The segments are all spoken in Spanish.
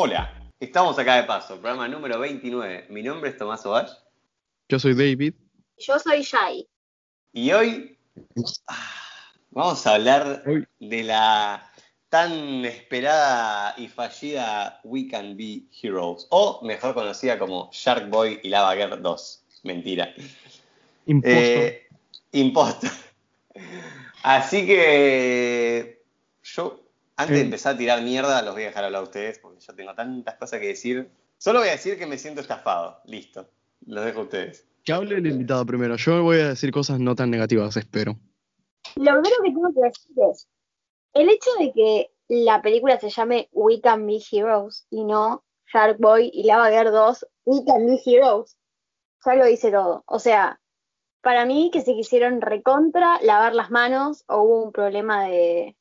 Hola, estamos acá de paso, programa número 29. Mi nombre es Tomás Ovash. Yo soy David. Yo soy Shai. Y hoy ah, vamos a hablar de la tan esperada y fallida We Can Be Heroes, o mejor conocida como Shark Boy y Lava Girl 2. Mentira. Impostor. Eh. Así que yo, antes de empezar a tirar mierda, los voy a dejar hablar a ustedes, porque yo tengo tantas cosas que decir. Solo voy a decir que me siento estafado. Listo. Los dejo a ustedes. Que hable el invitado primero. Yo voy a decir cosas no tan negativas, espero. Lo primero que tengo que decir es, el hecho de que la película se llame We Can Be Heroes y no Shark Boy y Lava Girl 2, We Can Be Heroes, ya lo dice todo. O sea, para mí que se quisieron recontra lavar las manos o hubo un problema de,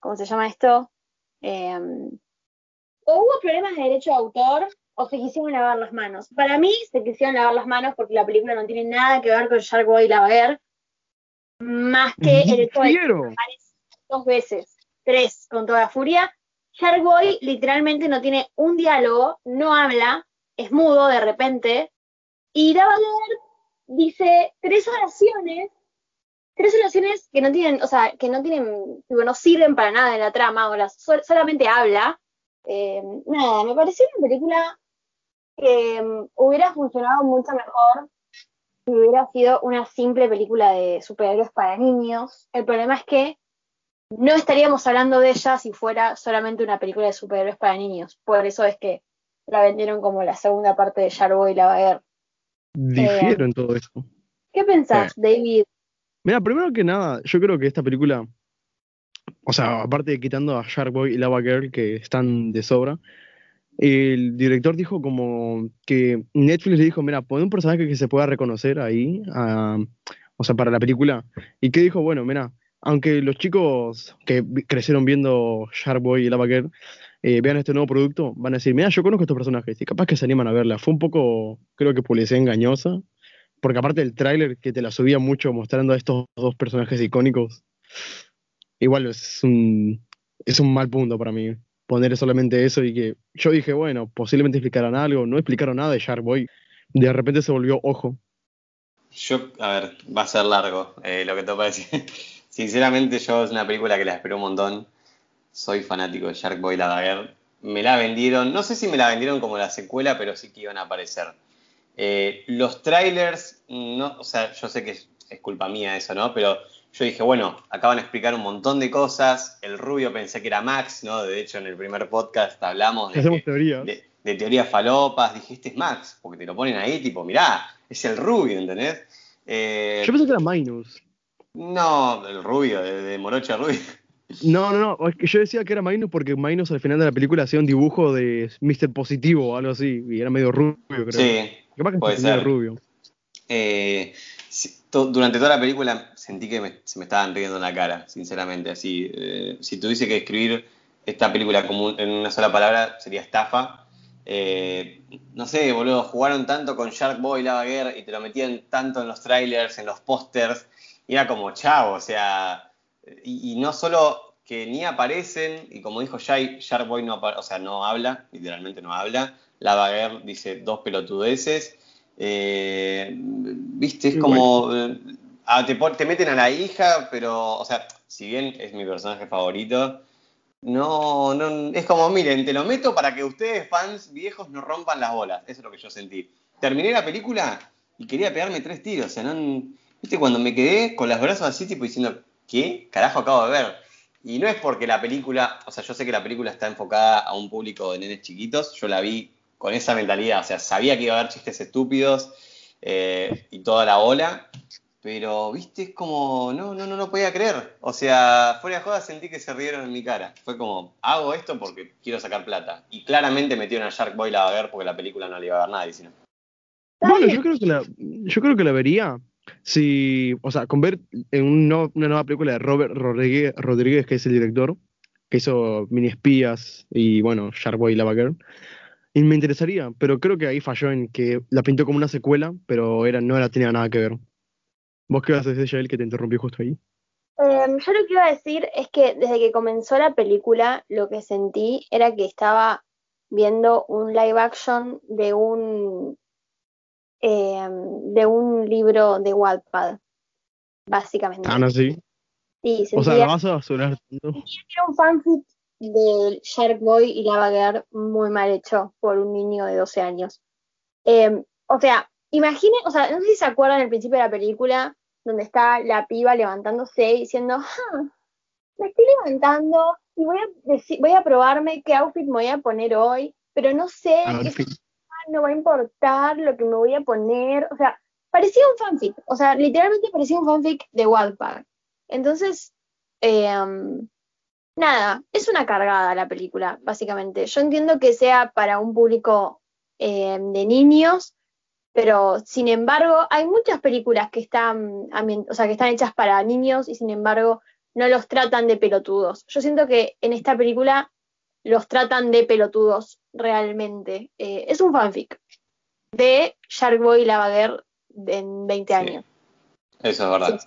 ¿cómo se llama esto? Em, o hubo problemas de derecho de autor o se quisieron lavar las manos. Para mí se quisieron lavar las manos porque la película no tiene nada que ver con Shark Boy y Lava Girl, más que el hecho de que dos veces, tres con toda furia. Shark Boy literalmente no tiene un diálogo, no habla, es mudo de repente, y Lava Girl dice tres oraciones, tres oraciones que no tienen, o sea, que no tienen, tipo, no sirven para nada en la trama, o las, sol- solamente habla. Eh, nada, me pareció una película que mm, hubiera funcionado mucho mejor si hubiera sido una simple película de superhéroes para niños. El problema es que no estaríamos hablando de ella si fuera solamente una película de superhéroes para niños. Por eso es que la vendieron como la segunda parte de Sharkboy y la Baguer. Difiero en todo esto. ¿Qué pensás, David? Mira, primero que nada, yo creo que esta película, o sea, aparte de quitando a Shark Boy y Lava Girl, que están de sobra, el director dijo como que Netflix le dijo, mira, pon un personaje que se pueda reconocer ahí, ah, o sea, para la película. Y que dijo, bueno, mira, aunque los chicos que crecieron viendo Shark Boy y Lava Girl eh, vean este nuevo producto, van a decir, mira, yo conozco estos personajes y capaz que se animan a verla. Fue un poco, creo que publicidad engañosa, porque aparte del tráiler que te la subía mucho mostrando a estos dos personajes icónicos, igual es un, es un mal punto para mí poner solamente eso y que yo dije, bueno, posiblemente explicaran algo, no explicaron nada de Shark Boy, de repente se volvió ojo. Yo, a ver, va a ser largo eh, lo que te decir. Sinceramente, yo es una película que la espero un montón. Soy fanático de Shark Boy La Girl. Me la vendieron, no sé si me la vendieron como la secuela, pero sí que iban a aparecer. Eh, los trailers, no, o sea, yo sé que es, es culpa mía eso, ¿no? Pero yo dije, bueno, acaban de explicar un montón de cosas. El rubio pensé que era Max, ¿no? De hecho, en el primer podcast hablamos de, Hacemos que- teorías. de, de teorías falopas. Dije, este es Max, porque te lo ponen ahí, tipo, mirá, es el rubio, ¿entendés? Eh, Yo pensé que era Minus. no, el rubio, de, de Morocha Rubio. No, no, no, es que yo decía que era Minus porque Minus al final de la película hacía un dibujo de Mr. Positivo o algo así, y era medio rubio, creo. Sí, Capaz que puede ser. rubio. Eh, durante toda la película sentí que me- se me estaban riendo en la cara, sinceramente. Así, eh, si tuviese que escribir esta película como en una sola palabra, sería estafa. Eh, no sé, boludo, jugaron tanto con Shark Boy, Lava Girl y te lo metían tanto en los trailers, en los pósters, y era como chavo, o sea, y, y no solo que ni aparecen, y como dijo Jay, Shark Boy no, o sea, no habla, literalmente no habla, Lava Girl dice dos pelotudeces, eh, viste, es como. eh, ah, te, te meten a la hija, pero, o sea, si bien es mi personaje favorito, no, no, es como, miren, te lo meto para que ustedes, fans viejos, no rompan las bolas. Eso es lo que yo sentí. Terminé la película y quería pegarme tres tiros, o sea, no. Viste, cuando me quedé con los brazos así, tipo diciendo, ¿qué carajo acabo de ver? Y no es porque la película, o sea, yo sé que la película está enfocada a un público de nenes chiquitos, yo la vi con esa mentalidad, o sea, sabía que iba a haber chistes estúpidos eh, y toda la ola, pero, viste, es como, no, no, no lo podía creer. O sea, fuera de joda sentí que se rieron en mi cara. Fue como, hago esto porque quiero sacar plata. Y claramente metieron a Shark Boy la va a ver porque la película no le iba a ver nadie, sino. Bueno, yo creo que la, yo creo que la vería si, o sea, con ver en un no- una nueva película de Robert Rodríguez, Rodríguez, que es el director, que hizo Mini Espías y bueno, Sharkboy y Lava Girl, y me interesaría, pero creo que ahí falló en que la pintó como una secuela, pero era, no era, tenía nada que ver. ¿Vos qué vas a decir, Yael, que te interrumpí justo ahí? Em, yo lo que iba a decir es que desde que comenzó la película, lo que sentí era que estaba viendo un live action de un eh, de un libro de Wattpad, básicamente. Ah, no, sí. Sí, O sea, la vas a basurar tanto. era un fanfic de Shark Boy y Lava Girl muy mal hecho por un niño de 12 años. Eh, o sea, imaginen, o sea, no sé si se acuerdan al principio de la película donde está la piba levantándose y diciendo, "Ah, me estoy levantando y voy a, voy a probarme qué outfit me voy a poner hoy, pero no sé, qué. No va a importar lo que me voy a poner. O sea, parecía un fanfic. O sea, literalmente parecía un fanfic de Wattpad. Entonces, um, nada, es una cargada la película, básicamente. Yo entiendo que sea para un público eh, de niños, pero sin embargo, hay muchas películas que están, o sea, que están hechas para niños y sin embargo no los tratan de pelotudos. Yo siento que en esta película los tratan de pelotudos realmente. Eh, es un fanfic de Shark Boy y Lava Girl en 20 Sí. años. Eso es verdad.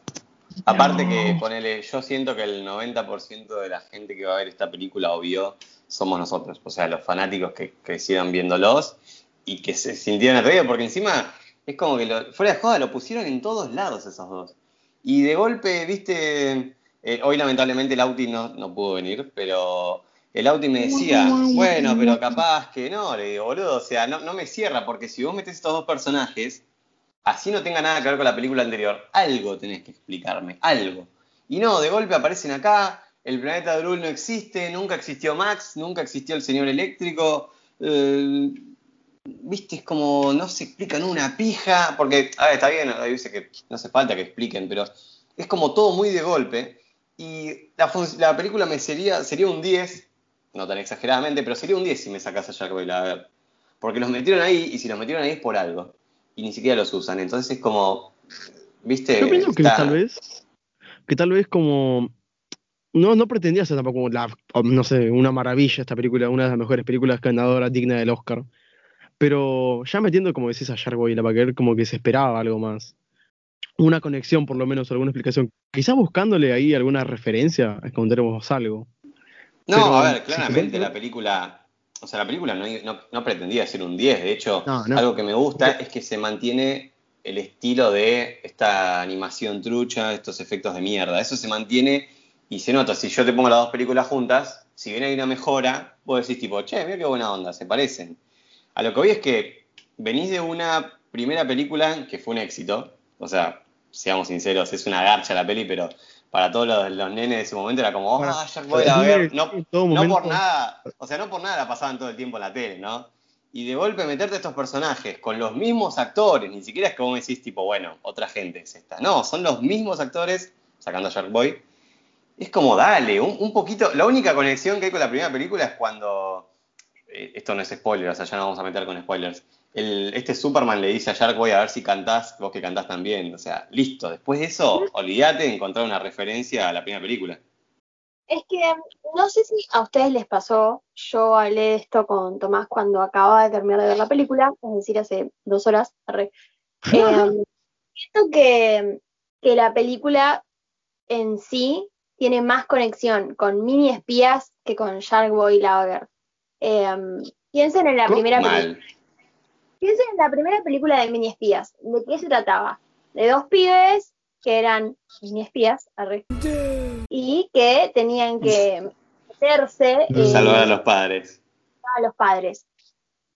Aparte que, ponele, yo siento que el 90% de la gente que va a ver esta película o vio somos nosotros. O sea, los fanáticos que crecieron viéndolos y que se sintieron atraídos, porque encima es como que, lo- fuera de joda, lo pusieron en todos lados esos dos. Y de golpe, viste, eh, hoy lamentablemente el Auti no, no pudo venir, pero el Auti me decía, bueno, pero capaz que no, le digo, boludo, o sea, no, no me cierra, porque si vos metés estos dos personajes, así no tenga nada que ver con la película anterior, algo tenés que explicarme, algo. Y no, de golpe aparecen acá, el planeta Drul no existe, nunca existió Max, nunca existió el señor eléctrico, eh, viste, es como no se explican una pija, porque, a ver, está bien, hay veces que no hace falta que expliquen, pero es como todo muy de golpe, y la, la película me sería, sería un 10, no tan exageradamente, pero sería un 10 si me sacas a Jack ver. Porque los metieron ahí, y si los metieron ahí es por algo y ni siquiera los usan. Entonces es como, ¿viste? Yo pienso que tal vez, que tal vez como, no, no pretendía ser tampoco la, no sé, una maravilla esta película, una de las mejores películas ganadoras digna del Oscar. Pero ya metiendo, como decís, a y la como que se esperaba algo más. Una conexión, por lo menos, alguna explicación. Quizás buscándole ahí alguna referencia, esconderemos algo. No, pero a ver, claramente la película, o sea, la película no, no- no pretendía ser un 10, de hecho, no. algo que me gusta es que se mantiene el estilo de esta animación trucha, estos efectos de mierda, eso se mantiene y se nota, si yo te pongo las dos películas juntas, si bien hay una mejora, vos decís tipo, che, mira qué buena onda, se parecen. A lo que voy es que venís de una primera película que fue un éxito, o sea, seamos sinceros, es una garcha la peli, pero para todos los, los nenes de ese momento era como, Para- ah, Jack Boy, a ver, no, no por nada, o sea, no por nada la pasaban todo el tiempo en la tele, ¿no? Y de golpe meterte a estos personajes con los mismos actores, ni siquiera es que vos me decís tipo, bueno, otra gente es esta. No, son los mismos actores, sacando a Shark Boy. Es como, dale, un, un poquito. La única conexión que hay con la primera película es cuando. eh, esto no es spoiler, o sea, ya no vamos a meter con spoilers. El- este Superman le dice a Shark Boy a ver si cantás, vos que cantás también. O sea, listo. Después de eso, olvídate de encontrar una referencia a la primera película. Es que no sé si a ustedes les pasó, yo hablé de esto con Tomás cuando acababa de terminar de ver la película, es decir, hace dos horas. arre. Eh, siento que, que la película en sí tiene más conexión con mini espías que con Shark Boy y Lager. Eh, piensen en la primera película. Piensen en la primera película de mini espías. ¿De qué se trataba? De dos pibes que eran mini espías arre, y que tenían que meterse eh, Salvar a los padres. a los padres.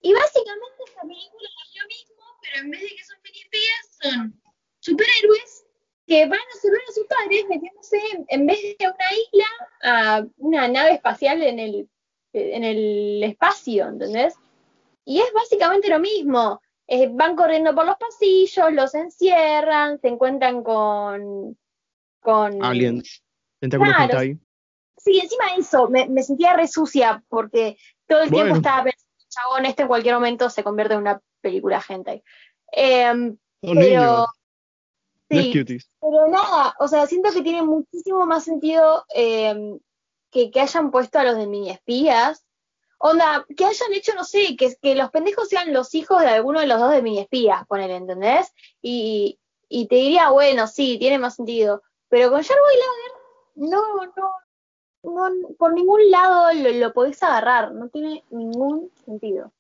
Y básicamente esta película es lo mismo, pero en vez de que son mini espías, son superhéroes que van a salvar a sus padres metiéndose en, vez de una isla a una nave espacial en el, en el espacio, ¿entendés? Y es básicamente lo mismo. Eh, van corriendo por los pasillos, los encierran, se encuentran con. con Aliens. Tentáculos Claro. hentai. Sí, encima de eso, me, me sentía re sucia porque todo el tiempo estaba pensando, chabón, esto en cualquier momento se convierte en una película. Em, Son pero, niños, sí, pero nada, o sea, siento que tiene muchísimo más sentido em, que, que hayan puesto a los de mini espías. Onda, que hayan hecho, no sé, que, que los pendejos sean los hijos de alguno de los dos de mini espías, ponele, ¿entendés? Y, y te diría, bueno, sí, tiene más sentido. Pero con Jarbo y Lager, no, no, no, por ningún lado lo, lo podés agarrar, no tiene ningún sentido.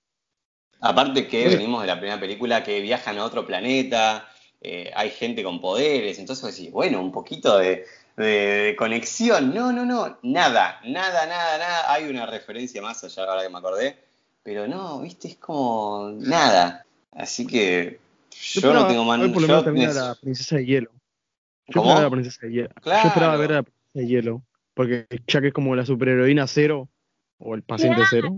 Aparte que venimos de la primera película que viajan a otro planeta, eh, hay gente con poderes, entonces decís, bueno, un poquito de, de conexión. No, no, no, nada, nada, nada, nada. Hay una referencia más allá, ahora que me acordé, pero no, viste, es como nada. Así que yo, no tengo más. Hoy por lo menos también a la princesa de hielo. Yo ¿Cómo? esperaba a la princesa de hielo. Claro. Yo esperaba ver a la princesa de hielo. Porque ya que es como la superheroína cero, o el paciente cero.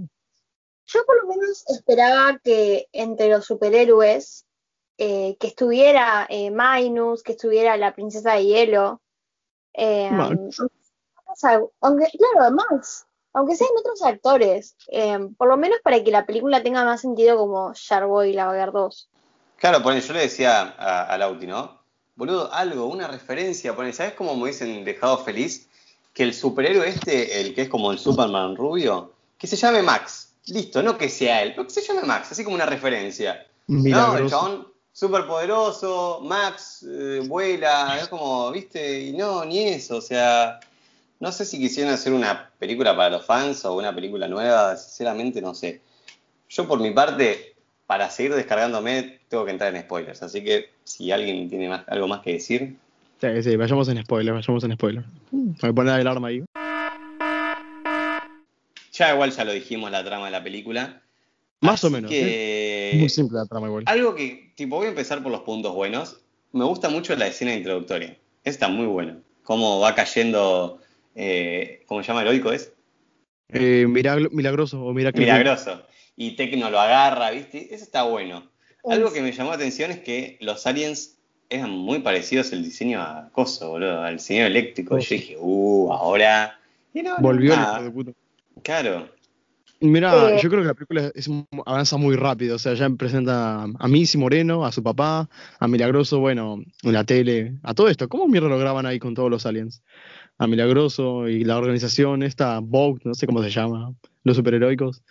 Yo por lo menos esperaba que entre los superhéroes, eh, que estuviera eh, Minus, que estuviera la princesa de hielo. Eh, Max. aunque- claro, Max, aunque sean otros actores, eh, por lo menos para que la película tenga más sentido como Sharkboy y Lavaguer 2. Claro, poné, yo le decía a, a Lauti, ¿no? Boludo, algo, una referencia, poné, ¿sabes cómo me hubiesen dejado feliz? Que el superhéroe este, el que es como el Superman rubio, que se llame Max. Listo, no que sea él, pero que se llame Max, así como una referencia. No, el Milagroso. chabón súper poderoso, Max eh, vuela, es como, viste, y no, ni eso, o sea, no sé si quisieran hacer una película para los fans o una película nueva, sinceramente no sé. Yo por mi parte, para seguir descargándome, tengo que entrar en spoilers, así que si alguien tiene más, algo más que decir, Sí, sí, vayamos en spoiler, vayamos en spoiler. Voy a poner el arma ahí. ya igual ya lo dijimos la trama de la película. Más o menos. que- Es muy simple la trama igual. Algo que, tipo, voy a empezar por los puntos buenos. Me gusta mucho la escena introductoria. Esa Está muy bueno. Cómo va cayendo, eh, ¿cómo se llama? ¿Heroico es? Eh, milagro- milagroso o miracle. Milagroso. Y Tecno lo agarra, ¿viste? Eso está bueno. Algo que me llamó la atención es que los aliens eran muy parecidos el diseño a Coso, boludo, al diseño eléctrico. Coso. Yo dije, uh, ahora. Y no, no, Volvió el hijo de puta. Claro. Mira, Eh, yo creo que la película es- avanza muy rápido. O sea, ya presenta a Missy Moreno, a su papá, a Milagroso, bueno, en la tele, a todo esto. ¿Cómo mierda lo graban ahí con todos los aliens? A Milagroso y la organización, esta Vogue, no sé cómo se llama, los superheroicos.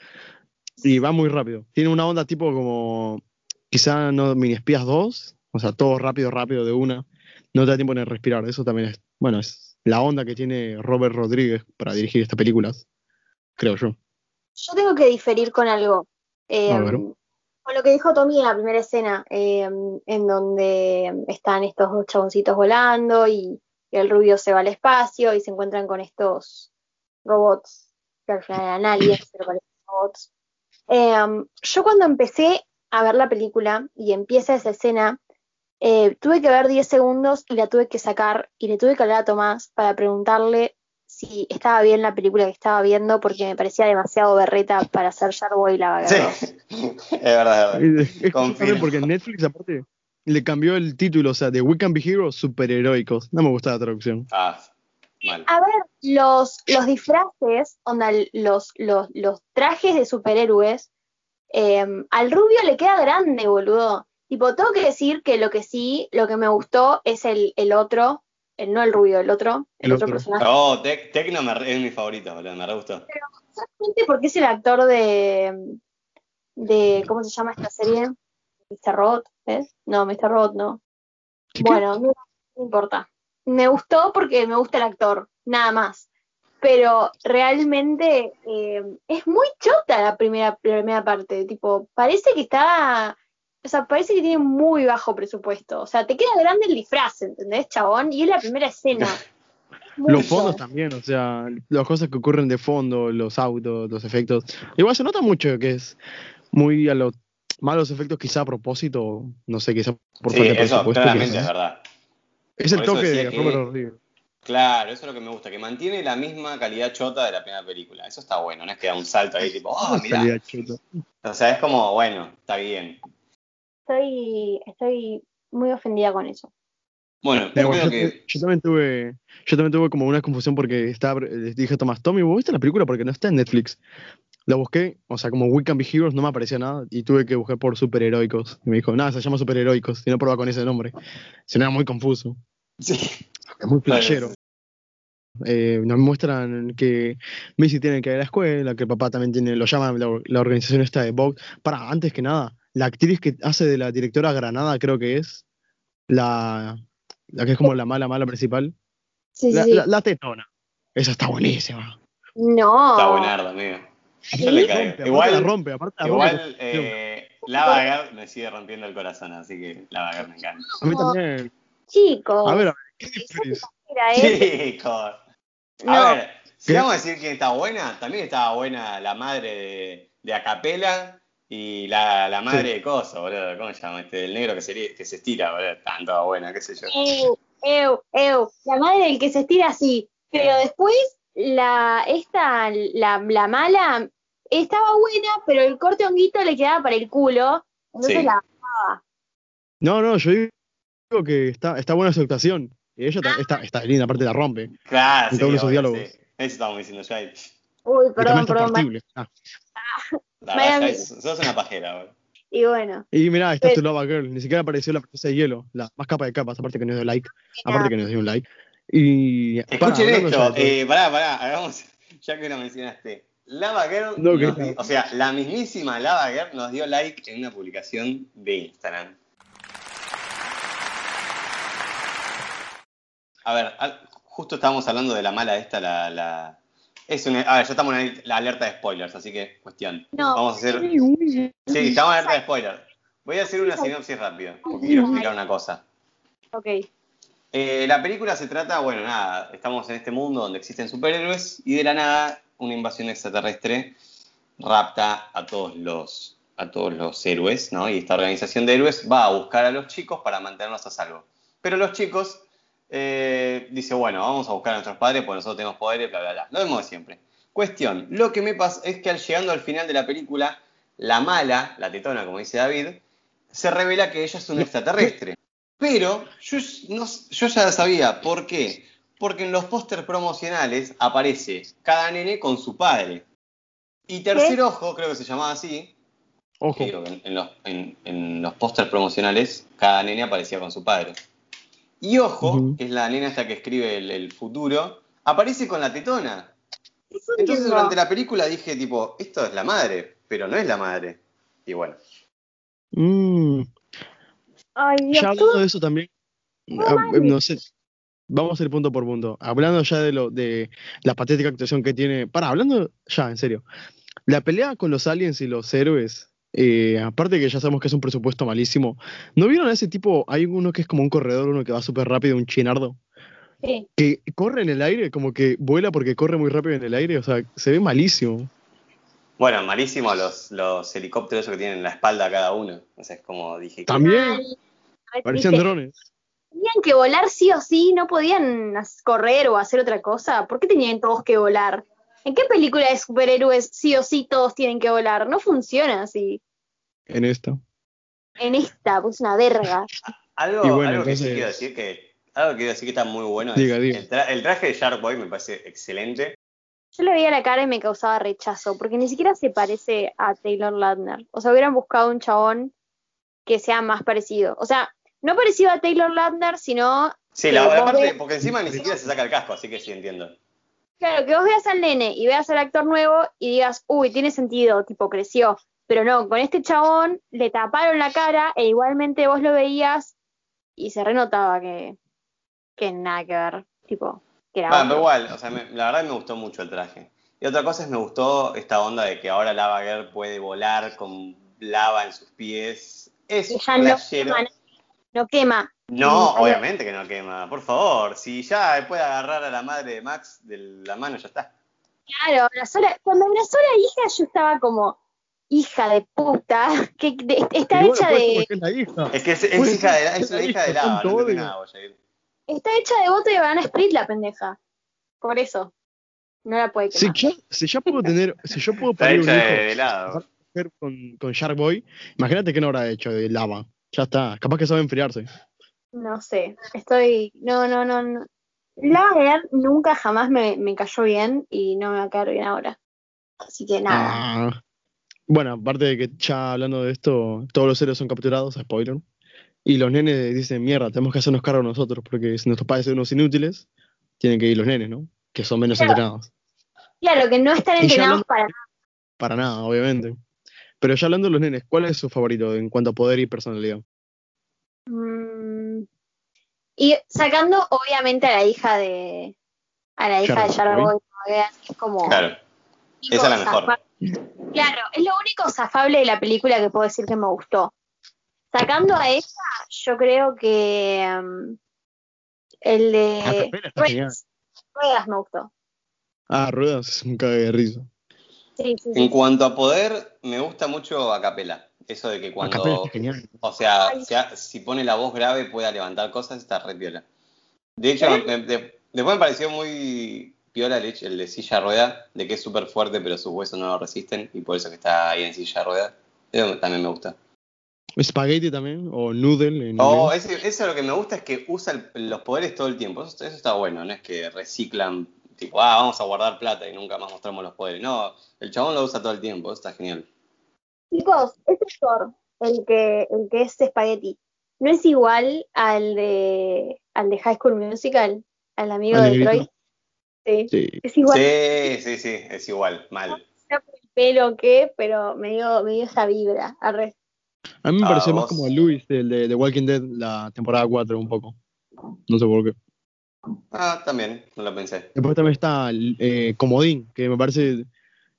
Y va muy rápido. Tiene una onda tipo como, quizá no Mini Espías 2, o sea, todo rápido, rápido de una. No te da tiempo ni respirar. Eso también es, bueno, es la onda que tiene Robert Rodríguez para dirigir estas películas, creo yo. Yo tengo que diferir con algo. Eh, A ver. con lo que dijo Tommy en la primera escena, eh, en donde están estos dos chaboncitos volando y el rubio se va al espacio y se encuentran con estos robots, que al final eran aliens, pero parecen robots. Eh, yo cuando empecé a ver la película y empieza esa escena, eh, tuve que ver 10 segundos y la tuve que sacar y le tuve que hablar a Tomás para preguntarle si estaba bien la película que estaba viendo porque me parecía demasiado berreta para ser Sharkboy y la Sí. vagabunda. es verdad. es verdad. Confirmo. también porque Netflix, aparte, le cambió el título, o sea, de We Can Be Heroes superheroicos. No me gusta la traducción. Ah, mal. A ver, los, los disfraces, onda, los, los, los trajes de superhéroes, eh, al rubio le queda grande, boludo. Tipo, tengo que decir que lo que sí, lo que me gustó es el, el otro, el, no el rubio, el otro, el, El otro, otro. personaje. Oh, Tec- Tecno es mi favorito, boludo, me re gustó. Exactamente porque es el actor de, de ¿cómo se llama esta serie? Mr. Robot, ¿ves? No, Mr. Robot no. ¿Qué, qué? Bueno, no, no importa. Me gustó porque me gusta el actor, nada más. Pero realmente eh, es muy chota la primera, la primera parte. Tipo, parece que está. O sea, parece que tiene muy bajo presupuesto. O sea, te queda grande el disfraz, ¿entendés, chabón? Y es la primera escena. Los fondos también, o sea, las cosas que ocurren de fondo, los autos, los efectos. Igual se nota mucho que es muy a los malos efectos, quizá a propósito, no sé, quizá por sí, falta de eso presupuesto. claramente quizá. es verdad. Es el Por toque de que- Robert Rodríguez. Claro, eso es lo que me gusta, que mantiene la misma calidad chota de la primera película. Eso está bueno, no es que da un salto ahí tipo, oh, mirá. O sea, es como, bueno, está bien. Estoy, estoy muy ofendida con eso. Bueno, yo Pero creo yo, que. yo también tuve, yo también tuve como una confusión porque estaba, les dije a Tomás, Tommy, ¿vos viste la película? Porque no está en Netflix. La busqué, o sea, como We Can Be Heroes no me aparecía nada y tuve que buscar por superheroicos. Y me dijo, nada, se llama superheroicos, y no prueba con ese nombre. Se me era muy confuso, Sí. es muy flashero. Eh, nos muestran que Missy tiene que ir a la escuela, que el papá también tiene, lo llaman la, la organización esta de Vogue. Para, antes que nada, la actriz que hace de la directora Granada, creo que es, la, la que es como la mala, mala principal, Sí, la, sí. la- la tetona. Esa está buenísima. No. Está buenardo, amigo. Yo le caigo. Igual, la rompe, aparte la igual rompe. eh, Lava me sigue rompiendo el corazón, así que Lava Girl me encanta. A mí también. Chicos. A ver, a ver, ¿qué diferís? Mira, eh. Chicos. No. A ver, si ¿Qué? vamos a decir que está buena, también estaba buena la madre de, de Acapela y la, la madre Sí. de Coso, boludo. ¿Cómo se llama? Este, el negro que se, que se estira, boludo. Están todas buenas, qué sé yo. Eu, eu, eu. La madre del que se estira así. Pero después, la, esta, la, la mala, estaba buena, pero el corte honguito le quedaba para el culo. Entonces Sí. la. No, no, yo digo que está, está buena su actuación. Y ella ta- está, está linda, aparte la rompe. Claro, En todos esos diálogos. sí. Eso estábamos diciendo ya. Uy, perdón, perdón. Ah. La Vaya verdad, mi- es- sos una pajera, boludo. Y bueno. Y mirá, está Pero- tu Lava Girl. Ni siquiera apareció la princesa de hielo. La más capa de capas, aparte que nos dio like. Aparte que nos dio un like. Y. Escuchen esto, eh, pará, pará, hagamos, ya que lo mencionaste. Lava Girl, No, nos o sea, la mismísima Lava Girl nos dio like en una publicación de Instagram. A ver, justo estábamos hablando de la mala esta, la... la es una, a ver, ya estamos en la alerta de spoilers, así que cuestión. No. Vamos a hacer... Uy, uy. Sí, estamos en alerta de spoilers. Voy a hacer una sinopsis rápida, porque quiero explicar una cosa. Ok. Eh, la película se trata, bueno, nada, estamos en este mundo donde existen superhéroes y de la nada una invasión extraterrestre rapta a todos los, a todos los héroes, ¿no? Y esta organización de héroes va a buscar a los chicos para mantenerlos a salvo. Pero los chicos eh, dicen, bueno, vamos a buscar a nuestros padres porque nosotros tenemos poderes, bla, bla, bla. Lo mismo de siempre. Cuestión, lo que me pasa es que al llegando al final de la película, la mala, la tetona, como dice David, se revela que ella es un extraterrestre. Pero yo, no- yo ya sabía, ¿por qué? Porque en los pósters promocionales aparece cada nene con su padre. Y Tercer Ojo, creo que se llamaba así, Ojo. en los, en- en los pósters promocionales, cada nene aparecía con su padre. Y Ojo, que es la nena esta que escribe el, el futuro, aparece con la tetona. Entonces durante la película dije, tipo, esto es la madre, pero no es la madre. Y bueno, Mm, Ay, Dios, ya hablando de eso también, ah, no sé, vamos a ir punto por punto. Hablando ya de lo de la patética actuación que tiene. Para, hablando ya, en serio. La pelea con los aliens y los héroes, eh, aparte que ya sabemos que es un presupuesto malísimo, ¿no vieron a ese tipo? Hay uno que es como un corredor, uno que va súper rápido, un chinardo, Sí. que corre en el aire, como que vuela porque corre muy rápido en el aire, o sea, se ve malísimo. bueno, malísimo los, los helicópteros esos que tienen en la espalda cada uno. O sea, es como dije. También parecían drones. Tenían que volar sí o sí, no podían correr o hacer otra cosa. ¿Por qué tenían todos que volar? ¿En qué película de superhéroes sí o sí todos tienen que volar? No funciona así. En esto. En esta, pues una verga. Algo, Y bueno, algo que sí quiero decir que. Algo que quiero decir que está muy bueno. es Diga, diga. El, tra- el traje de Shark Boy me parece excelente. Yo le veía la cara y me causaba rechazo, porque ni siquiera se parece a Taylor Lautner. O sea, hubieran buscado un chabón que sea más parecido. O sea, no parecido a Taylor Lautner, sino, Sí, Sí, la, vos aparte, ves- porque encima ni siquiera se saca el casco, así que sí entiendo. claro, que vos veas al nene y veas al actor nuevo y digas, uy, tiene sentido, tipo, creció. Pero no, con este chabón le taparon la cara e igualmente vos lo veías y se renotaba que, que nada que ver, tipo, que era otro. pero igual, o sea, me- la verdad me gustó mucho el traje. Y otra cosa es me gustó esta onda de que ahora Lava Girl puede volar con lava en sus pies. Es ya no quema, no quema. No, obviamente que no quema. Por favor, si ya puede agarrar a la madre de Max de la mano, ya está. Claro, abrazó la- cuando abrazó a la hija yo estaba como, hija de puta, que de- está hecha de, es la hija. Es que es, es Pues, hija de, es es una la hija de lava, tanto no nada, está hecha de voto de banana split la pendeja. Por eso. No la puede Si ya, si ya puedo tener, si yo puedo parir un hecha hijo de, de helado. mujer con, con Shark Boy, imagínate qué no habrá hecho de lava. Ya está, capaz que sabe enfriarse. No sé, estoy, no, no, no, no. Lager nunca jamás me, me cayó bien y no me va a caer bien ahora. Así que nada. Ah. Bueno, aparte de que ya hablando de esto, todos los héroes son capturados, spoiler. Y los nenes dicen, mierda, tenemos que hacernos cargo nosotros, porque si nuestros padres son unos inútiles, tienen que ir los nenes, ¿no? Que son menos Claro. entrenados. Claro, que no están entrenados hablando- para Para nada, obviamente. Pero ya hablando de los nenes, ¿cuál es su favorito en cuanto a poder y personalidad? Mm, Y sacando obviamente a la hija de, a la hija de Shark Boy. Sharkboy. como vean, Es como. Claro. Esa es la mejor. Claro, es lo único zafable de la película que puedo decir que me gustó. Sacando a esa, yo creo que um, el de genial. Ruedas, Ruedas me gustó. Ah, ruedas es un cague de risa. Sí, sí, En cuanto a poder, me gusta mucho a capela. Eso de que cuando, o sea, Ay. sea- si pone la voz grave pueda levantar cosas, está re piola. De hecho, me- de- después me pareció muy piola el, de silla de rueda, de que es súper fuerte, pero sus huesos no lo resisten, y por eso que está ahí en silla de rueda. Eso también me gusta. Spaghetti también, o noodle en Oh, ese- eso lo que me gusta es que usa el- los poderes todo el tiempo. Eso, eso está bueno, no es que reciclan, tipo, ah, vamos a guardar plata y nunca más mostramos los poderes. No, el chabón lo usa todo el tiempo, eso está genial. Chicos, este actor, el que, el que es Spaghetti, ¿no es igual al de al de High School Musical? Al amigo ¿Al de negrito? Troy. Sí. Sí. Es igual. Sí, sí, sí, es igual, mal. sea por el pelo o qué, pero me dio, me dio esa vibra. Arre. A mí me Ah, pareció más como a Luis del de, de Walking Dead la temporada 4 un poco. No sé por qué. Ah, también, no lo pensé. Después también está eh, Comodín, que me parece.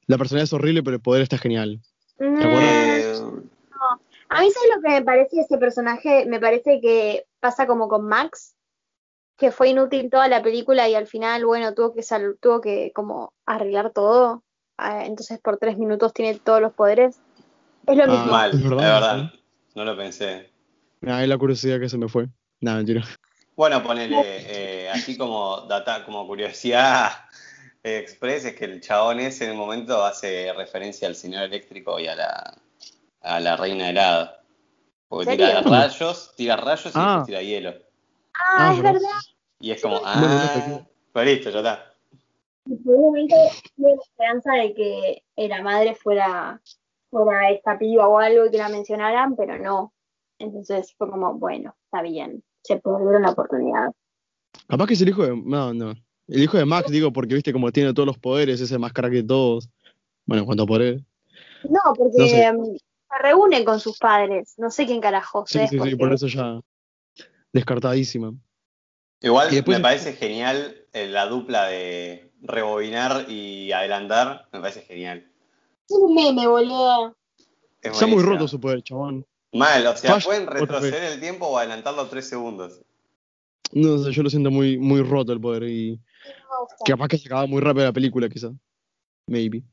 La personalidad es horrible, pero el poder está genial. acuerdas? Eh, A mí, ¿sabes lo que me parece de ese personaje? Me parece que pasa como con Max, que fue inútil toda la película y al final, bueno, tuvo que sal- tuvo que como arreglar todo. Ah, Entonces por tres minutos tiene todos los poderes. Es lo Ah, mismo. mal, es es verdad, verdad, no lo pensé. Ahí la curiosidad que se me fue. Nada, mentira. Bueno, ponele, eh, así como data, como curiosidad eh, express, es que el chabón ese en el momento hace referencia al señor eléctrico y a la, a la reina helada. Porque ¿En tira rayos, tira rayos y Ah. tira hielo. Ah, Ah, es bro. verdad. Y es como, Bueno, no ah, pues listo, ya está. Y Probablemente tuve la esperanza de que la madre fuera, fuera esta piba o algo y que la mencionaran, pero no. Entonces fue como, bueno, está bien. Se perdieron la oportunidad. Capaz que es el hijo de. No, no. El hijo de Max, digo, porque viste como tiene todos los poderes, ese más crack que todos. Bueno, en cuanto a poderes. No, porque No sé. em, se reúne con sus padres. No sé quién carajo Sí, es. sí, sí, porque- por eso ya. Descartadísima. Igual después- me parece genial eh, la dupla de rebobinar y adelantar, me parece genial. Es un meme, boludo. Es Está muy roto su poder, chabón. Mal, o sea, Flash, pueden retroceder el tiempo o adelantarlo tres segundos. No sé, yo lo siento muy, muy roto el poder. Y que capaz que se acaba muy rápido la película, quizá. Maybe.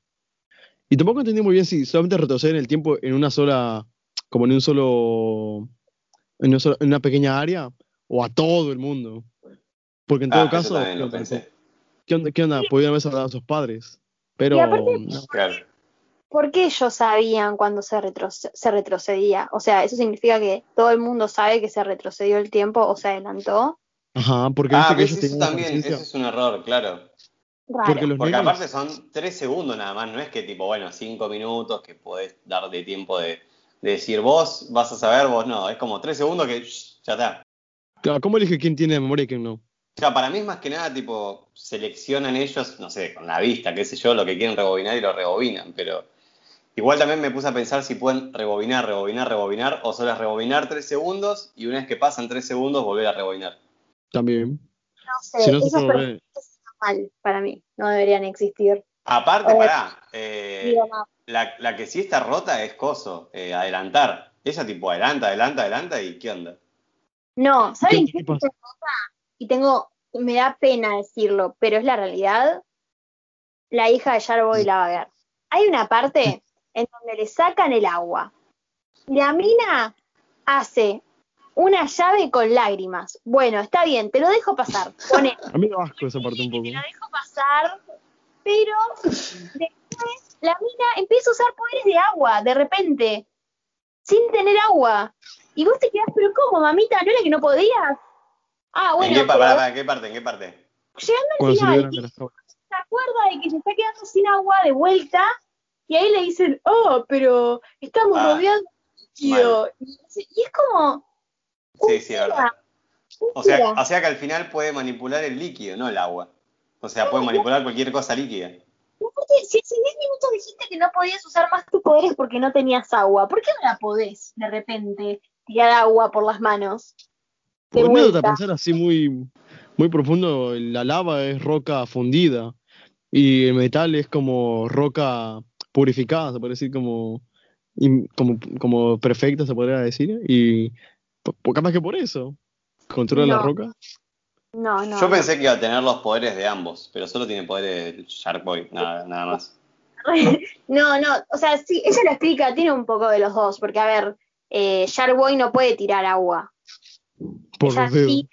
Y tampoco entendí muy bien si solamente retroceder en el tiempo en una sola. Como en un solo. En, una pequeña área. O a todo el mundo. Porque en todo Ah, eso caso. también ¿qué lo onda? pensé. ¿Qué onda? ¿Qué onda? Podían haber salvado a sus padres. Pero. Y aparte- no. Claro. ¿Por qué ellos sabían cuando se, retroce- se retrocedía? O sea, eso significa que todo el mundo sabe que se retrocedió el tiempo o se adelantó. Ajá, porque Ah, que ellos eso también, ese es un error, claro. Raro. Porque los Porque nenes- aparte son tres segundos nada más, no es que tipo, bueno, cinco minutos que podés dar de tiempo de, de decir vos vas a saber, vos no, es como tres segundos que shh, ya está. Claro, ¿Cómo elige quién tiene memoria y quién no? O sea, para mí es más que nada tipo, seleccionan ellos, no sé, con la vista, qué sé yo, lo que quieren rebobinar y lo rebobinan, pero igual también me puse a pensar si pueden rebobinar, rebobinar, rebobinar, o solo es rebobinar tres segundos y una vez que pasan tres segundos volver a rebobinar. También. No sé, Si no se puede están mal para mí. No deberían existir. Aparte, Eh, pará, eh, Digo, no. La, la que sí está rota es Coso, eh, adelantar. Ella tipo adelanta, adelanta, adelanta y ¿qué onda? No, ¿saben ¿Qué-? Y tengo, me da pena decirlo, pero es la realidad. La hija de Jarboy la va a ver. Hay una parte en donde le sacan el agua. La mina hace una llave con lágrimas. Bueno, está bien, te lo dejo pasar. Pone, A mí me asco esa parte un poco. te lo dejo pasar, pero después la mina empieza a usar poderes de agua, de repente, sin tener agua. Y vos te quedás, pero ¿cómo, mamita? ¿No era que no podías? Ah, ¿En, bueno, qué, pa- pero pará, pará, ¿en qué parte? ¿En qué parte? llegando al final, se acuerda de que se está quedando sin agua de vuelta, y ahí le dicen, oh, pero estamos Ah, rodeados de líquido. Y y es como, Sí, sí, es verdad. O sea, o sea que al final puede manipular el líquido, no el agua. O sea, puede manipular cualquier cosa líquida. Si hace 10 minutos dijiste que no podías usar más tus poderes porque no tenías agua, ¿por qué ahora podés de repente tirar agua por las manos? De Poniéndote a pensar así muy, muy profundo, la lava es roca fundida y el metal es como roca purificada, se puede decir, como, como, como perfecta, se podría decir. Y capaz que por eso controla la No. roca. No, no. Yo pensé que iba a tener los poderes de ambos, pero solo tiene poderes de Shark Boy, nada, nada más. No, no, o sea, sí, ella lo explica, tiene un poco de los dos, porque a ver, eh, Sharkboy no puede tirar agua. Por ella tira,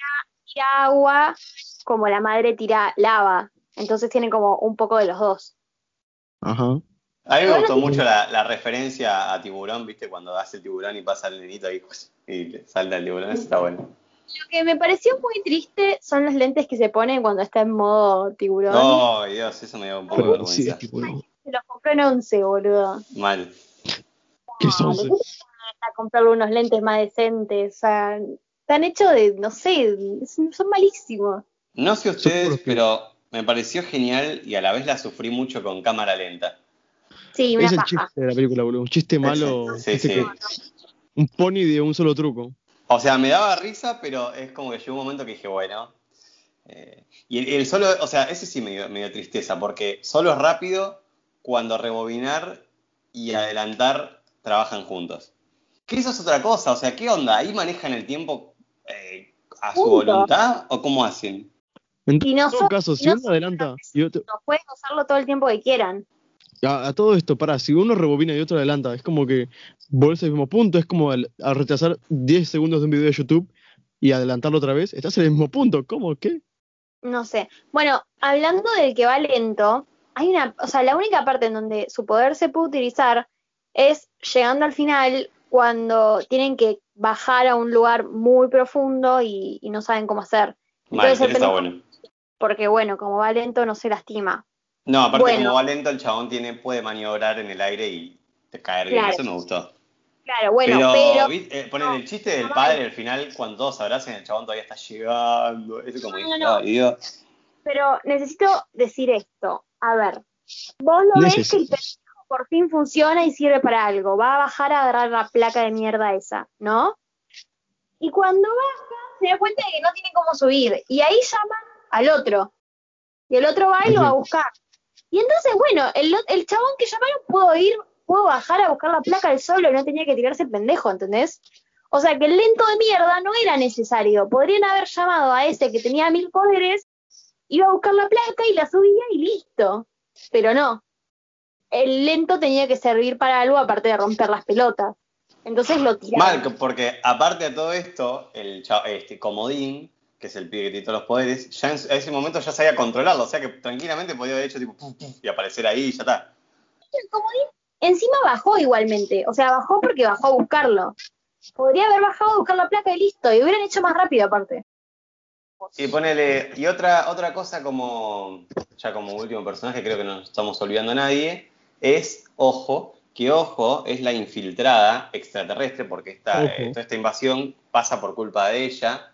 tira agua como la madre tira lava. Entonces tienen como un poco de los dos. Ajá. A mí me gustó mucho la, la referencia a tiburón, ¿viste? Cuando hace el tiburón y pasa el nenito ahí y le salta el tiburón, eso está bueno. Lo que me pareció muy triste son los lentes que se ponen cuando está en modo tiburón. No, Dios, eso me dio un poco de sí, vergüenza. tipo, Se los compró en 11, boludo. Mal. ¿Qué No, son? ¿de qué te pones a comprarle unos lentes más decentes? O sea, están hechos de, no sé, son malísimos. No sé ustedes, pero me pareció genial y a la vez la sufrí mucho con cámara lenta. Sí, una Es el paja. chiste de la película, boludo. Un chiste malo. Sí, chiste sí. que- un pony de un solo truco. O sea, me daba risa, pero es como que llegó un momento que dije, bueno. eh, y el, el solo, o sea, ese sí me dio, me dio tristeza, porque solo es rápido cuando rebobinar y adelantar trabajan juntos. Que eso es otra cosa, o sea, ¿qué onda? ¿Ahí manejan el tiempo eh, a su voluntad o cómo hacen? En todo caso, si no uno adelanta y otro, No pueden usarlo todo el tiempo que quieran. A, a todo esto, pará, si uno rebobina y otro adelanta, es como que volvés al mismo punto, es como al, al retrasar 10 segundos de un video de YouTube y adelantarlo otra vez, estás en el mismo punto, ¿cómo? ¿Qué? No sé. Bueno, hablando del que va lento, hay una, o sea, la única parte en donde su poder se puede utilizar es llegando al final cuando tienen que bajar a un lugar muy profundo y, y no saben cómo hacer. Entonces, está bueno. Porque bueno, como va lento no se lastima. No, aparte Bueno. como va lento, el chabón tiene, puede maniobrar en el aire y te caer bien, Claro. eso me gustó. Claro, bueno, pero, pero, eh, ponen no, el chiste del no padre al final, cuando todos se abrazan, el chabón todavía está llegando. Eso como No, dije, no, no. "Ay, Dios". pero necesito decir esto. A ver, vos lo ves que el pendejo por fin funciona y sirve para algo. Va a bajar a agarrar la placa de mierda esa, ¿no? Y cuando baja, se da cuenta de que no tiene cómo subir. Y ahí llaman al otro. Y el otro va y lo va a buscar. Y entonces, bueno, el, chabón que llamaron puedo ir, puedo bajar a buscar la placa del solo y no tenía que tirarse el pendejo, ¿entendés? O sea que el lento de mierda no era necesario. Podrían haber llamado a ese que tenía mil poderes, iba a buscar la placa y la subía y listo. Pero no. El lento tenía que servir para algo aparte de romper las pelotas. Entonces lo tiraron. Mal, porque aparte de todo esto, el este comodín, que es el pibe que tiene todos los poderes, ya en, a ese momento ya sabía controlarlo, o sea que tranquilamente podía haber hecho tipo puf, puf, y aparecer ahí y ya está. El comodín encima bajó igualmente. O sea, bajó porque bajó a buscarlo. Podría haber bajado a buscar la placa y listo. Y hubieran hecho más rápido aparte. Y ponele, y otra, otra cosa como, ya como último personaje, creo que no estamos olvidando a nadie, es Ojo, que Ojo es la infiltrada extraterrestre, porque esta, eh, toda esta invasión pasa por culpa de ella.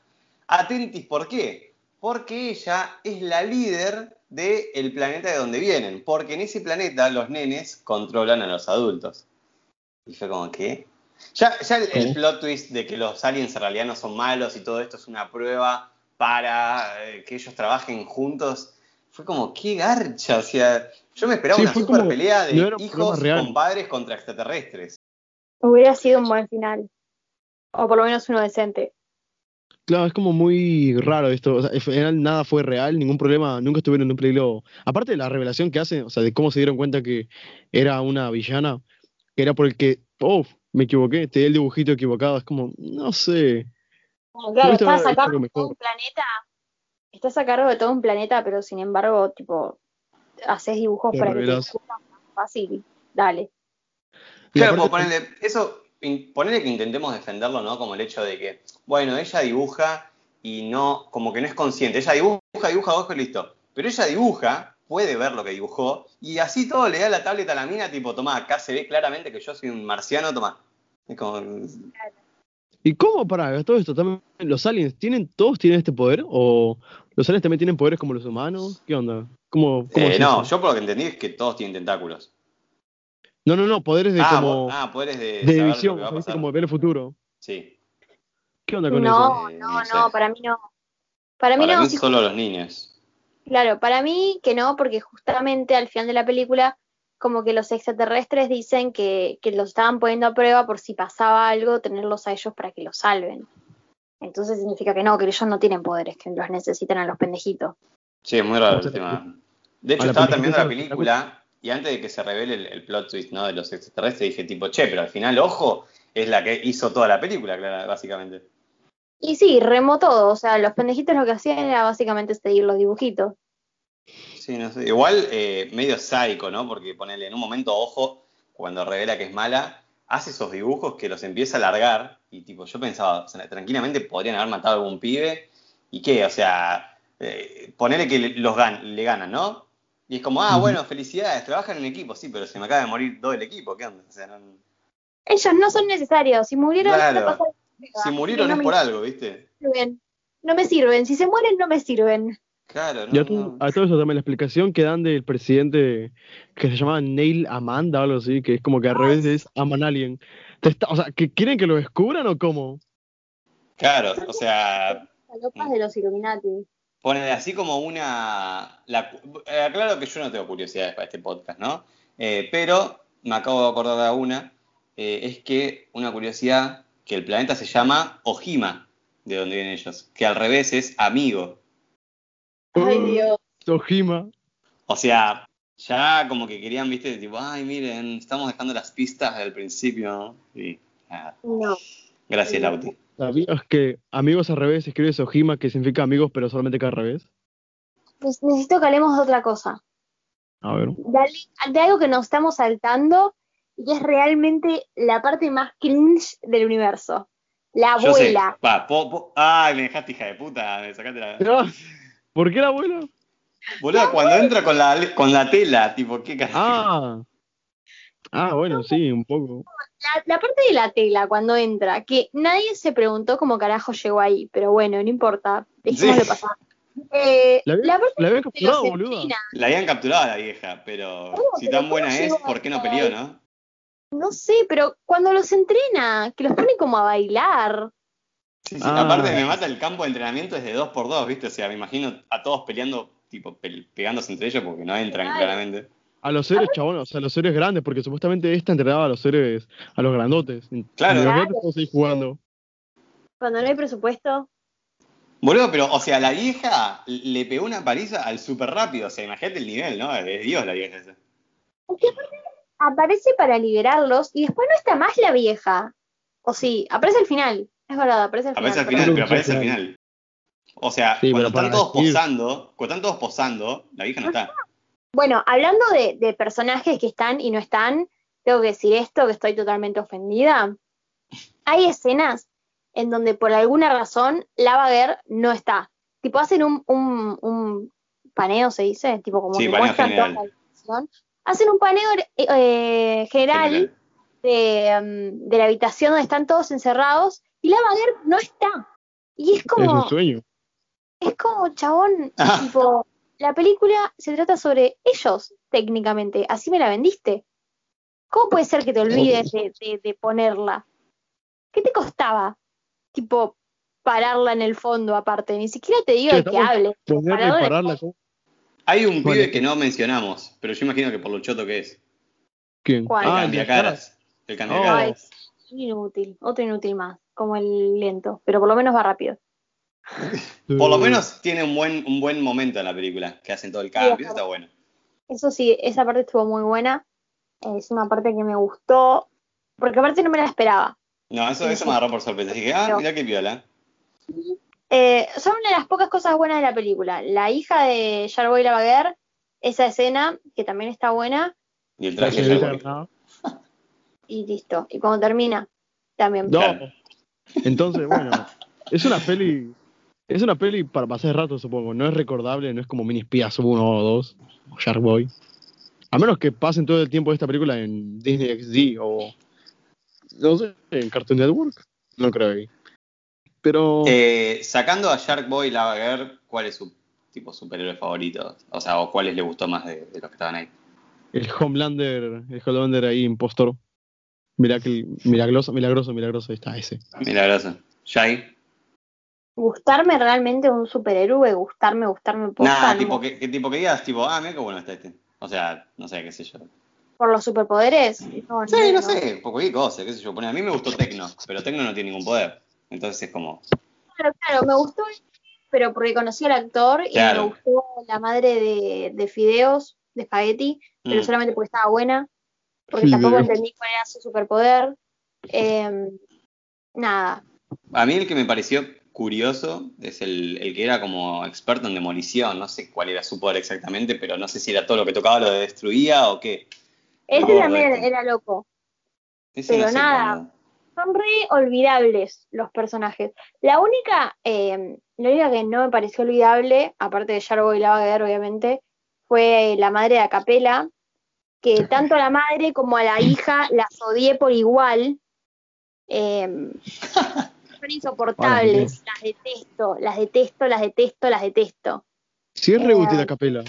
Atentis, ¿por qué? Porque ella es la líder del planeta de donde vienen, porque en ese planeta los nenes controlan a los adultos. Y fue como, ¿qué? Ya, ya el, plot twist de que los aliens en realidad no son malos y todo esto es una prueba para eh, que ellos trabajen juntos, fue como, qué garcha. O sea, yo me esperaba Sí, una super como- pelea de no hijos con padres contra extraterrestres. Hubiera sido un buen final. O por lo menos uno decente. Claro, es como muy raro esto. O sea, al final nada fue real, ningún problema, nunca estuvieron en un peligro. Aparte de la revelación que hacen, o sea, de cómo se dieron cuenta que era una villana, que era por el que, oh, me equivoqué, te di el dibujito equivocado. Es como, no sé. Bueno, claro, estás a cargo de todo un planeta. Estás a cargo de todo un planeta, pero sin embargo, tipo, haces dibujos Te para que te fácil. Dale. Y Claro, aparte- como ponerle, eso, ponerle que intentemos defenderlo, ¿no? Como el hecho de que, bueno, ella dibuja y no, como que no es consciente. Ella dibuja, dibuja, dibuja y listo. Pero ella dibuja, puede ver lo que dibujó, y así todo le da la tableta a la mina, tipo, toma, acá se ve claramente que yo soy un marciano, toma. Es como, ¿Y cómo para todo esto? También, ¿Los aliens tienen, todos tienen este poder? ¿O los aliens también tienen poderes como los humanos? ¿Qué onda? ¿Cómo, cómo eh, es no, eso? yo por lo que entendí es que todos tienen tentáculos. No, no, no, poderes de ah, como ah, poderes de, de visión, como ver el futuro. Sí. ¿Qué onda con No, eso? Eh, no, no no, sé. para mí no. Para mí Para no, mí solo los niños. claro, para mí que no, porque justamente al final de la película, como que los extraterrestres dicen que, que los estaban poniendo a prueba por si pasaba algo, tenerlos a ellos para que los salven. Entonces significa que no, que ellos no tienen poderes, que los necesitan a los pendejitos. Sí, es muy raro el tema. De hecho, estaba terminando la película- película y antes de que se revele el, el plot twist ¿no? de los extraterrestres, dije tipo, che, pero al final, ojo, es la que hizo toda la película, claro, básicamente. Y sí, remó todo, o sea, los pendejitos lo que hacían era básicamente seguir los dibujitos. Sí, no sé. Igual eh, medio sádico, ¿no? Porque ponele en un momento, ojo, cuando revela que es mala, hace esos dibujos que los empieza a largar. Y tipo, yo pensaba, o sea, tranquilamente podrían haber matado a algún pibe. ¿Y qué? O sea, eh, ponele que le- los gan le ganan, ¿no? Y es como, ah, bueno, felicidades, trabajan en equipo, sí, pero se me acaba de morir todo el equipo, ¿qué onda? O sea, no- Ellos no son necesarios, si murieron, Claro. no pasa. Si murieron no es me por algo, ¿viste? No me sirven, si se mueren no me sirven. Claro, Y no, a todo, no. a todo eso también la explicación que dan del presidente que se llama Neil Amanda o algo así, que es como que al revés es Aman Alien. O sea, ¿que ¿quieren que lo descubran o cómo? Claro, o sea, Salopas de los Illuminati. Ponen así como una. La, eh, aclaro que yo no tengo curiosidades para este podcast, ¿no? Eh, pero me acabo de acordar de una. eh, es que una curiosidad que el planeta se llama Ojima, de donde vienen ellos, que al revés es amigo. Ay, Dios. Tojima. O sea, ya como que querían, viste, tipo, ay, miren, estamos dejando las pistas del principio, ¿no? Y nada. No. Gracias, Lauti. ¿Sabías que amigos al revés escribes Ojima, que significa amigos, pero solamente que al revés? Pues necesito que hablemos de otra cosa. A ver. De, de algo que nos estamos saltando y que es realmente la parte más cringe del universo. La abuela. Pa, po- po- ay, me dejaste hija de puta, me sacaste la. ¿Por qué la abuela? Boludo, cuando entra con la, con la tela, tipo, ¿qué carajo? Ah. Ah, bueno, sí, un poco. La, la parte de la tela cuando entra, que nadie se preguntó cómo carajo llegó ahí, pero bueno, no importa, dejémoslo Sí. pasar. Eh, La, la la habían capturado, boludo. La habían capturado a la vieja, pero ¿Cómo? si ¿Pero tan buena es, ¿por qué no peleó, ahí? no? No sé, pero cuando los entrena, que los pone como a bailar. Sí, sí. Ah. Aparte me mata el campo de entrenamiento es de dos por dos, ¿viste? O sea, me imagino a todos peleando, tipo, pegándose entre ellos porque no entran, claramente. A los héroes, chabón, o sea, a los héroes grandes, porque supuestamente esta entrenaba a los héroes, a los grandotes. Claro. Claro. todos ahí jugando. Cuando no hay presupuesto. Boludo, pero, o sea, la vieja le pegó una paliza al súper rápido. O sea, imagínate el nivel, ¿no? Es Dios la vieja esa. Aparte aparece para liberarlos y después no está más la vieja. O sí, aparece al final. Es verdad, aparece al final. Aparece al final, pero aparece al final. O sea, Sí, cuando están todos decir- posando, cuando están todos posando, la vieja no está. Bueno, hablando de, de personajes que están y no están, tengo que decir esto, que estoy totalmente ofendida. Hay escenas en donde por alguna razón Lava Girl no está. Tipo, hacen un, un, un paneo, se dice, tipo como Sí, que paneo muestran toda la habitación. Hacen un paneo eh, eh, general de, mm, de la habitación donde están todos encerrados y Lava Girl no está. Y es Es como, un sueño. es como, chabón, Ah. tipo, la película se trata sobre ellos, técnicamente. Así me la vendiste. ¿Cómo puede ser que te olvides de, de- de ponerla? ¿Qué te costaba? Tipo, pararla en el fondo aparte. Ni siquiera te digo de que hable. Ponerla Pararla y. Hay un Bueno. pibe que no mencionamos, pero yo imagino que por lo choto que es. ¿Quién? ¿Cuál? El Ah, el cambiacaras. El Oh. Ay, cambiacaras. inútil. Otro inútil más. Como el lento. Pero por lo menos va rápido. Por lo menos tiene un buen, un buen momento en la película, que hacen todo el cambio, eso está bueno. Eso sí, esa parte estuvo muy buena. Es una parte que me gustó. Porque aparte no me la esperaba. No, eso, eso me agarró por sorpresa. Dije, ah, mirá qué viola. Eh, son una de las pocas cosas buenas de la película. La hija de Jarboy Lavaguer, esa escena, que también está buena, Y el traje de y listo. Y cuando termina, también. No. Entonces, bueno, es una peli. Es una peli para pasar rato, supongo. No es recordable, no es como Mini Espías 1 o 2, o Shark Boy. A menos que pasen todo el tiempo de esta película en Disney XD o. No sé, en Cartoon Network. No creo ahí. Pero. Eh, sacando a Shark Boy y Lava Girl, ¿cuál es su tipo superhéroe favorito? O sea, o cuáles le gustó más de, de los que estaban ahí. El Homelander, el Homelander ahí, impostor. Miracle, milagroso, milagroso, milagroso, ahí está ese. Milagroso. Shai. gustarme realmente un superhéroe, gustarme, gustarme posta, Nada, no. tipo que, que tipo que digas, tipo, ah, mira qué bueno está este. O sea, no sé, qué sé yo. por los superpoderes. No, Sí, no no. sé, por cualquier cosa, qué sé yo. Pone, a mí me gustó Tecno, pero Tecno no tiene ningún poder. Entonces es como, Claro, claro, me gustó, pero porque conocí al actor y me gustó la madre de, de Fideos, de Spaghetti, pero mm, solamente porque estaba buena, porque tampoco entendí cuál era su superpoder. Eh, nada, A mí el que me pareció curioso es el, el que era como experto en demolición. No sé cuál era su poder exactamente, pero no sé si era todo lo que tocaba lo destruía o qué. ese también era loco. Ese Pero no sé nada. cómo- Son re olvidables los personajes. La única, eh, la única que no me pareció olvidable, aparte de Yarbo y Lava Guerrero, obviamente, fue la madre de Acapela, que tanto a la madre como a la hija las odié por igual. Eh, son insoportables, las detesto, las detesto, las detesto, las detesto. Si es re Eh, útil la capela.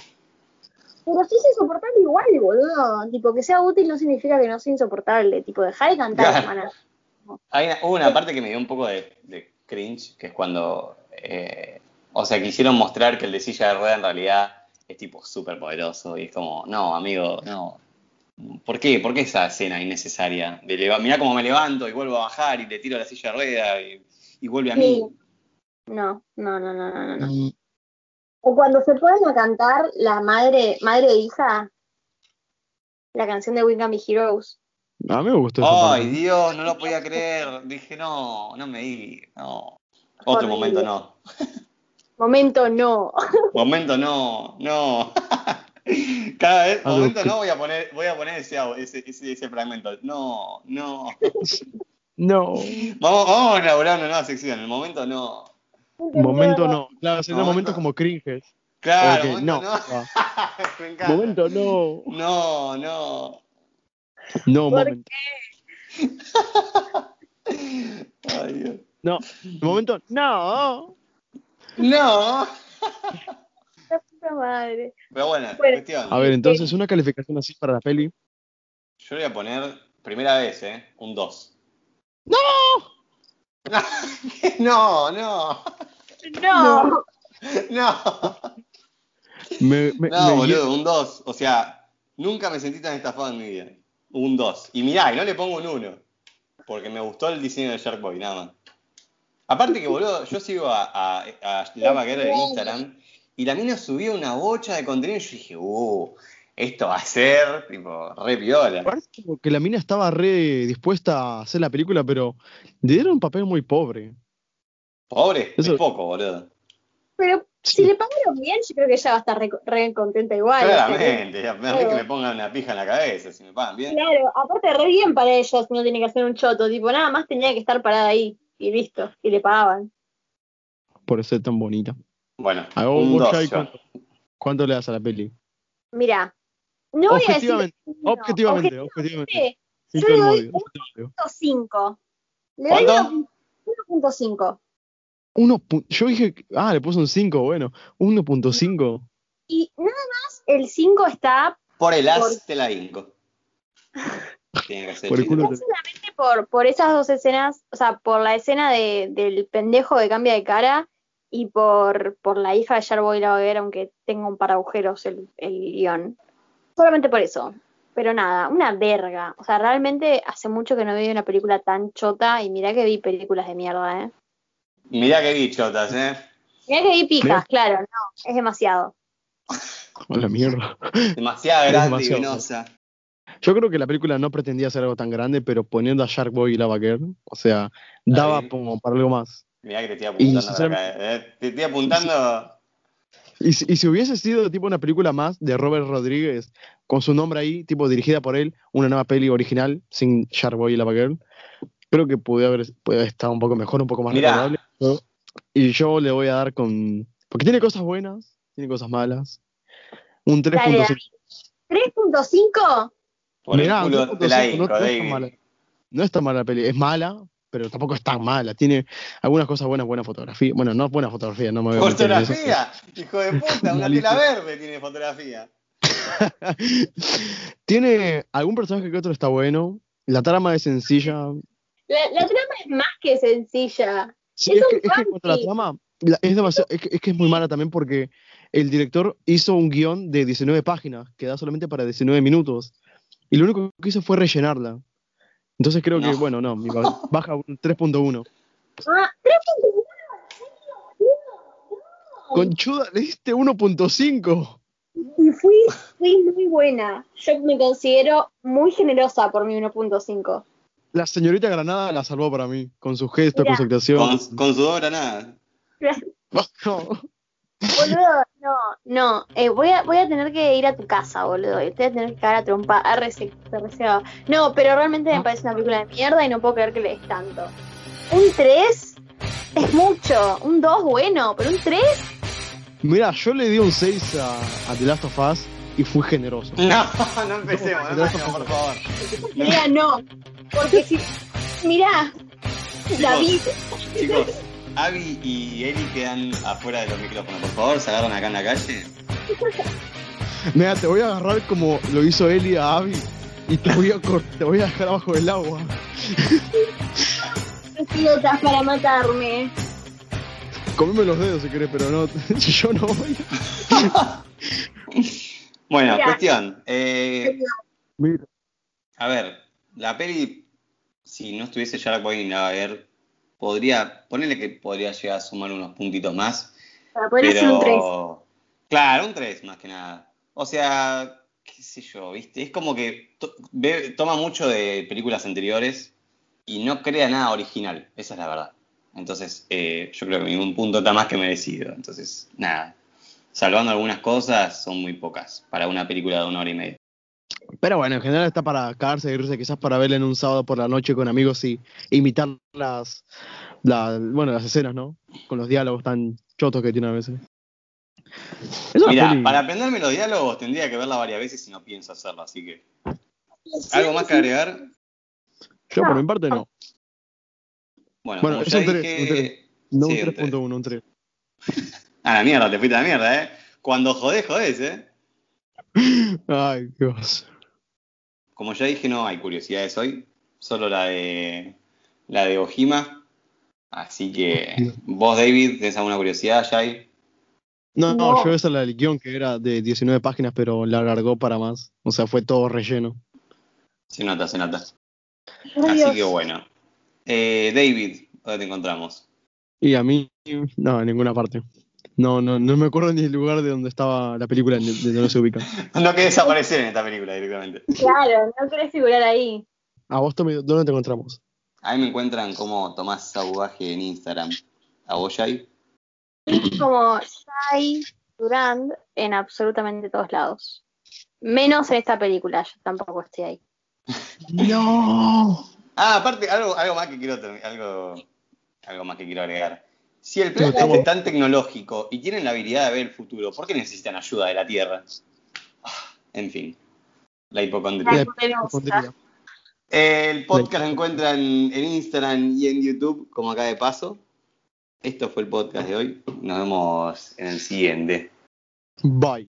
Pero sí es insoportable igual, boludo. Tipo, que sea útil no significa que no sea insoportable. Tipo, dejar de cantar, Claro. Hermana. Hay una, hubo una parte que me dio un poco de, de cringe, que es cuando, eh, o sea, quisieron mostrar que el de silla de rueda en realidad es tipo súper poderoso y es como, no, amigo, no. ¿Por qué? ¿Por qué esa escena innecesaria? De mirá cómo me levanto y vuelvo a bajar y le tiro la silla de rueda y, y vuelve a mí. Sí. No, no, no, no, no, no, no. Mm, O cuando se ponen a cantar la madre, madre e hija, la canción de Wing Be Heroes. A mí me gustó Ay. Dios, no lo podía creer. Dije, no, no me di, no. Otro Horrible. momento no. Momento no. Momento no, no. Cada vez, Algo momento que- no, voy a poner, voy a poner ese, au- ese, ese, ese fragmento. No, no. No. Vamos, vamos a elaborar una nueva sección. El momento no. Momento no. Claro, serían Momento- momentos como cringes. Claro, Ok, momento no. no. Ah, Me encanta. Momento no. No, no. No, ¿Por momento. Ay, Dios. No. Momento no. No. La puta madre. Pero bueno, Bueno. cuestión. A ver, entonces, una calificación así para la peli. Yo le voy a poner, primera vez, ¿eh? Un 2. ¡No! No, no. No. No. Me, me, No, me- boludo, un 2. O sea, nunca me sentí tan estafado en mi vida. Un 2. Y mirá, y no le pongo un 1. Porque me gustó el diseño de Shark Boy, nada más. Aparte que, boludo, yo sigo a, a, a Lava Guerra en Instagram y la mina subió una bocha de contenido y yo dije, uh, esto va a ser, tipo, re piola. Parece que la mina estaba re dispuesta a hacer la película, pero le dieron un papel muy pobre. Pobre, Eso- es poco, boludo. Pero si le pagaron bien, yo creo que ella va a estar re, re contenta igual. o sea Claramente, a mí que me pongan una pija en la cabeza si me pagan bien. Claro, aparte re bien para ella si no tiene que hacer un choto, tipo, nada más tenía que estar parada ahí y listo, y le pagaban. Por ser tan bonita. Bueno, A vos, un vos, 2 Shai, yo. ¿cuánto, cuánto le das a la peli? Mira, no voy a decir Objetivamente, no, objetivamente, objetivamente. yo le doy el odio, sin todo el odio. 1.5. Le doy ¿Cuánto? 1.5. Uno yo dije, ah, le puso un 5, bueno, 1.5. Y nada más el 5 está Por el as Por- te la hinco. Tiene que ser Por el culo no solamente por, por esas dos escenas, o sea, por la escena de, del pendejo que cambia de cara y por, por la hija de Jarboy la Baguera, aunque tenga un par de agujeros el, el guion. Solamente por eso. Pero nada, una verga. O sea, realmente hace mucho que no veo una película tan chota y mirá que vi películas de mierda, ¿eh? Mirá qué bichotas, ¿eh? Mirá que vi pijas, Mirá. claro, no, es demasiado. A la mierda. Demasiado grande demasiado. y venosa. Yo creo que la película no pretendía hacer algo tan grande, pero poniendo a Shark Boy y Lava Girl, o sea, daba como para algo más. Mirá que te estoy Y apuntando para acá, ¿eh? Te estoy apuntando. Y si, y si hubiese sido tipo una película más de Robert Rodríguez, con su nombre ahí, tipo dirigida por él, una nueva peli original, sin Shark Boy y Lava Girl, creo que puede haber, puede estar un poco mejor, un poco más Mirá. recordable. ¿no? Y yo le voy a dar con. Porque tiene cosas buenas, tiene cosas malas. Un Dale, 3.5. David. 3.5, Por Mirá, el culo de la 3.5, no, no es tan mala. No es tan mala la peli, es mala, pero tampoco es tan mala. Tiene algunas cosas buenas, buena fotografía. Bueno, no es buena fotografía, no me voy a. Fotografía, hijo de puta, una tela verde tiene fotografía. Tiene algún personaje que otro está bueno. La trama es sencilla. La, la trama es más que sencilla. Sí, Es es, un que, es que la trama, la- es, demasiado, es, que, es que es muy mala también porque el director hizo un guion de 19 páginas, que da solamente para 19 minutos. Y lo único que hizo fue rellenarla. Entonces creo que, No. bueno, no, baja un 3.1. Ah, 3.1. Conchuda, le diste 1.5. Y fui, fui muy buena. Yo me considero muy generosa por mi 1.5. La señorita Granada la salvó para mí, con sus gestos, Mirá. con su actuación. Con, con su obra nada. No. Boludo, no, no. Eh, voy, a, voy a tener que ir a tu casa, boludo. Y te voy a tener que cagar a trompa. Se reserva. No, pero realmente me parece una película de mierda y no puedo creer que le des tanto. Un 3 es mucho. Un 2 bueno, pero un 3 Mira, yo le di un 6 a, a The Last of Us y fui generoso. No, no empecemos, no por favor. sería no. Porque si. Mirá, David. Chicos, Abby y Eli quedan afuera de los micrófonos. Por favor, se agarran acá en la calle. Mira, te voy a agarrar como lo hizo Eli a Abby y te voy a, te voy a dejar abajo del agua. Idiotas para matarme. Comeme los dedos si querés, pero no, yo no voy. Bueno, Mira. cuestión. eh, Mira, a ver, la peli, si no estuviese ni la a ver, podría, ponerle que podría llegar a sumar unos puntitos más. Para poder hacer un 3. Pero, claro, un 3 más que nada. O sea, qué sé yo, ¿viste? Es como que to- toma mucho de películas anteriores y no crea nada original, esa es la verdad. Entonces, eh, yo creo que ningún punto está más que merecido. Entonces, nada. Salvando algunas cosas, son muy pocas para una película de una hora y media. Pero bueno, en general está para cagarse de risa, quizás para verla en un sábado por la noche con amigos y imitar las, la- bueno, las escenas, ¿no? Con los diálogos tan chotos que tiene a veces. Mira, peli- para aprenderme los diálogos tendría que verla varias veces y no pienso hacerlo, así que. ¿Algo más que agregar? Yo por mi parte no. Bueno, es un tres, dije. un tres. No sí, un un tres. 3.1, un 3. A la mierda, te fuiste a la mierda, ¿eh? Cuando jodés, jodés, ¿eh? Ay, Dios. Como ya dije, no hay curiosidades hoy. Solo la de. La de Ojima. Así que. Vos, David, ¿tenés alguna curiosidad, Jai? No, no, No. yo esa la del guion que era de 19 páginas, pero la alargó para más. O sea, fue todo relleno. Se nota, se nota. Así Dios. que bueno. Eh, David, ¿dónde te encontramos? Y a mí, no, en ninguna parte. No, no, no me acuerdo ni el lugar de donde estaba la película, de de donde se ubica. No querés aparecer en esta película directamente. Claro, no querés figurar ahí. A vos, Tommy, ¿dónde te encontramos? Ahí me encuentran como Tomás Sauvaje en Instagram. ¿A vos, Jai? Como Shai Durand en absolutamente todos lados. Menos en esta película, yo tampoco estoy ahí. No. Ah, aparte, algo, algo más que quiero algo, algo más que quiero agregar. Si el planeta es tan tecnológico y tienen la habilidad de ver el futuro, ¿por qué necesitan ayuda de la Tierra? Ah, En fin, la hipocondría. Hipocondría. El podcast lo encuentran en Instagram y en YouTube, como acá de paso. Esto fue el podcast de hoy. Nos vemos en el siguiente. Bye.